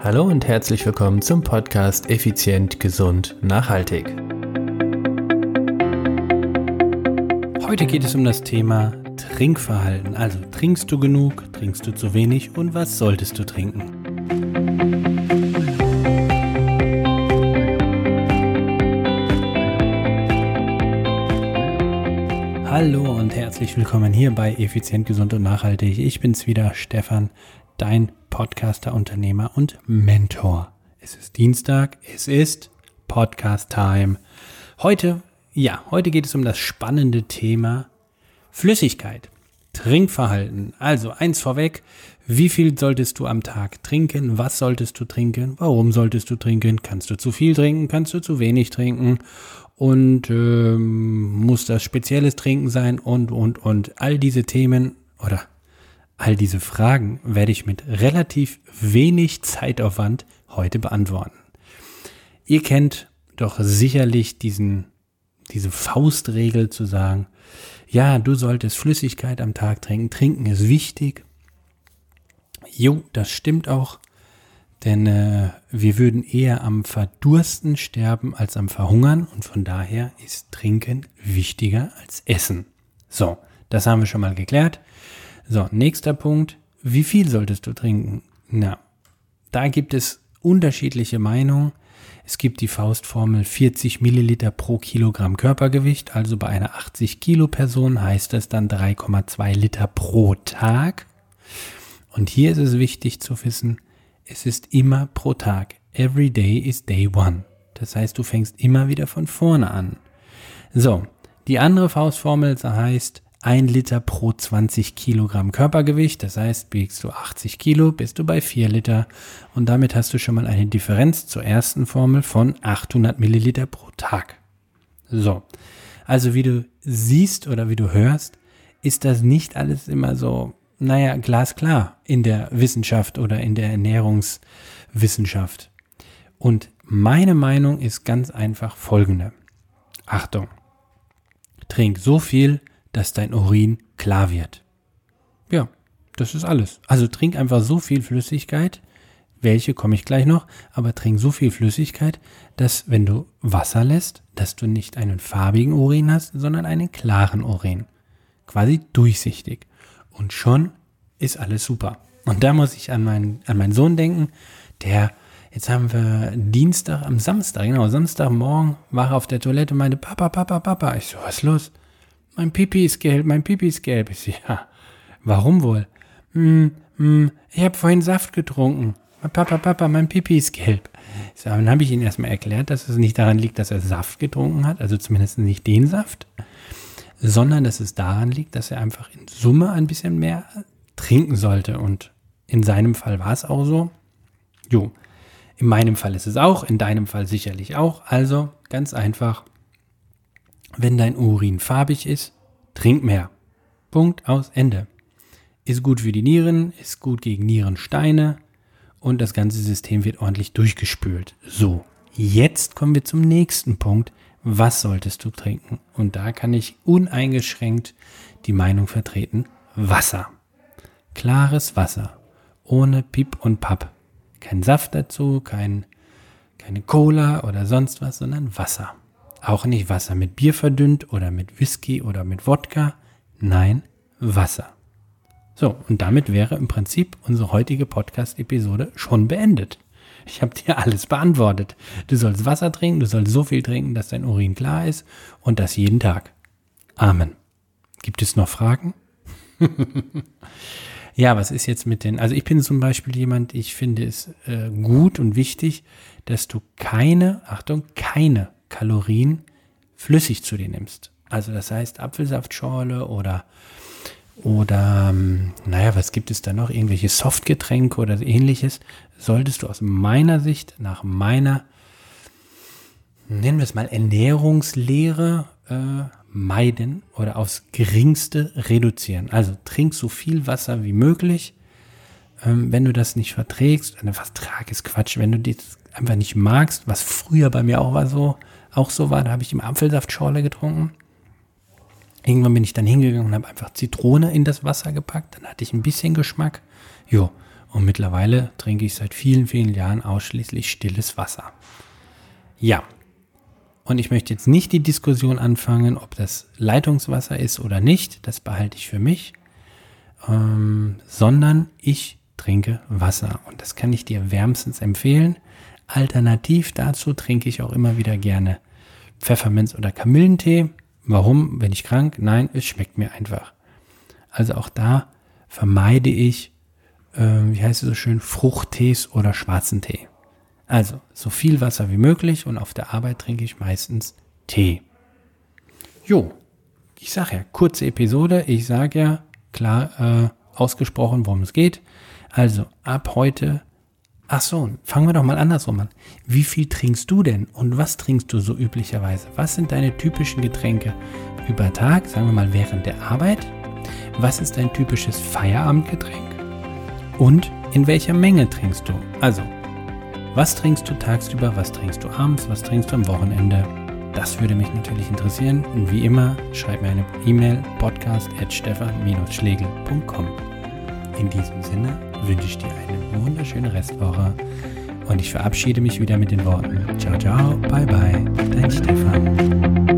Hallo und herzlich willkommen zum Podcast Effizient, Gesund, Nachhaltig. Heute geht es um das Thema Trinkverhalten. Also trinkst du genug, trinkst du zu wenig und was solltest du trinken? Hallo und herzlich willkommen hier bei Effizient, Gesund und Nachhaltig. Ich bin's wieder, Stefan, dein Podcaster, Unternehmer und Mentor. Es ist Dienstag, es ist Podcast Time. Heute, ja, heute geht es um das spannende Thema Flüssigkeit, Trinkverhalten. Also eins vorweg, wie viel solltest du am Tag trinken? Was solltest du trinken? Warum solltest du trinken? Kannst du zu viel trinken? Kannst du zu wenig trinken? Und ähm, muss das spezielles Trinken sein? Und, und, und. All diese Themen oder All diese Fragen werde ich mit relativ wenig Zeitaufwand heute beantworten. Ihr kennt doch sicherlich diesen, diese Faustregel zu sagen, ja, du solltest Flüssigkeit am Tag trinken. Trinken ist wichtig. Jo, das stimmt auch. Denn äh, wir würden eher am Verdursten sterben als am Verhungern und von daher ist Trinken wichtiger als Essen. So, das haben wir schon mal geklärt. So, nächster Punkt. Wie viel solltest du trinken? Na, da gibt es unterschiedliche Meinungen. Es gibt die Faustformel 40 Milliliter pro Kilogramm Körpergewicht, also bei einer 80 Kilo Person heißt es dann 3,2 Liter pro Tag. Und hier ist es wichtig zu wissen, es ist immer pro Tag. Every day is day one. Das heißt, du fängst immer wieder von vorne an. So, die andere Faustformel heißt ein Liter pro 20 Kilogramm Körpergewicht. Das heißt, wiegst du 80 Kilo, bist du bei 4 Liter. Und damit hast du schon mal eine Differenz zur ersten Formel von 800 Milliliter pro Tag. So. Also wie du siehst oder wie du hörst, ist das nicht alles immer so, naja, glasklar in der Wissenschaft oder in der Ernährungswissenschaft. Und meine Meinung ist ganz einfach folgende. Achtung. Trink so viel, dass dein Urin klar wird. Ja, das ist alles. Also trink einfach so viel Flüssigkeit, welche komme ich gleich noch, aber trink so viel Flüssigkeit, dass wenn du Wasser lässt, dass du nicht einen farbigen Urin hast, sondern einen klaren Urin. Quasi durchsichtig. Und schon ist alles super. Und da muss ich an meinen, an meinen Sohn denken, der, jetzt haben wir Dienstag, am Samstag, genau, Samstagmorgen war er auf der Toilette und meinte, Papa, Papa, Papa. Ich so, was ist los? Mein Pipi ist gelb, mein Pipi ist gelb. Ich ja, warum wohl? Hm, hm, ich habe vorhin Saft getrunken. Papa, Papa, mein Pipi ist gelb. So, dann habe ich ihm erstmal erklärt, dass es nicht daran liegt, dass er Saft getrunken hat, also zumindest nicht den Saft, sondern dass es daran liegt, dass er einfach in Summe ein bisschen mehr trinken sollte. Und in seinem Fall war es auch so. Jo, in meinem Fall ist es auch, in deinem Fall sicherlich auch. Also ganz einfach, wenn dein Urin farbig ist, trink mehr. Punkt aus Ende. Ist gut für die Nieren, ist gut gegen Nierensteine und das ganze System wird ordentlich durchgespült. So, jetzt kommen wir zum nächsten Punkt. Was solltest du trinken? Und da kann ich uneingeschränkt die Meinung vertreten. Wasser. Klares Wasser. Ohne Pip und Papp. Kein Saft dazu, kein, keine Cola oder sonst was, sondern Wasser. Auch nicht Wasser mit Bier verdünnt oder mit Whisky oder mit Wodka. Nein, Wasser. So, und damit wäre im Prinzip unsere heutige Podcast-Episode schon beendet. Ich habe dir alles beantwortet. Du sollst Wasser trinken, du sollst so viel trinken, dass dein Urin klar ist und das jeden Tag. Amen. Gibt es noch Fragen? ja, was ist jetzt mit den, also ich bin zum Beispiel jemand, ich finde es äh, gut und wichtig, dass du keine, Achtung, keine Kalorien flüssig zu dir nimmst. Also das heißt Apfelsaftschorle oder oder ähm, naja, was gibt es da noch? Irgendwelche Softgetränke oder ähnliches, solltest du aus meiner Sicht, nach meiner, nennen wir es mal, Ernährungslehre äh, meiden oder aufs geringste reduzieren. Also trink so viel Wasser wie möglich. Ähm, wenn du das nicht verträgst, eine Vertrag ist Quatsch, wenn du das einfach nicht magst, was früher bei mir auch war so, auch so war. Da habe ich im Apfelsaftschorle getrunken. Irgendwann bin ich dann hingegangen und habe einfach Zitrone in das Wasser gepackt. Dann hatte ich ein bisschen Geschmack. Jo. Und mittlerweile trinke ich seit vielen, vielen Jahren ausschließlich stilles Wasser. Ja. Und ich möchte jetzt nicht die Diskussion anfangen, ob das Leitungswasser ist oder nicht. Das behalte ich für mich. Ähm, sondern ich trinke Wasser. Und das kann ich dir wärmstens empfehlen. Alternativ dazu trinke ich auch immer wieder gerne Pfefferminz oder Kamillentee. Warum? Bin ich krank? Nein, es schmeckt mir einfach. Also auch da vermeide ich, äh, wie heißt es so schön, Fruchttees oder schwarzen Tee. Also so viel Wasser wie möglich und auf der Arbeit trinke ich meistens Tee. Jo, ich sage ja, kurze Episode. Ich sage ja klar äh, ausgesprochen, worum es geht. Also ab heute Ach so, fangen wir doch mal andersrum an. Wie viel trinkst du denn und was trinkst du so üblicherweise? Was sind deine typischen Getränke über Tag, sagen wir mal während der Arbeit? Was ist dein typisches Feierabendgetränk? Und in welcher Menge trinkst du? Also, was trinkst du tagsüber, was trinkst du abends, was trinkst du am Wochenende? Das würde mich natürlich interessieren. Und wie immer, schreib mir eine E-Mail podcast.stefan-schlegel.com. In diesem Sinne wünsche ich dir eine wunderschöne Restwoche und ich verabschiede mich wieder mit den Worten Ciao, ciao, bye, bye, dein Stefan.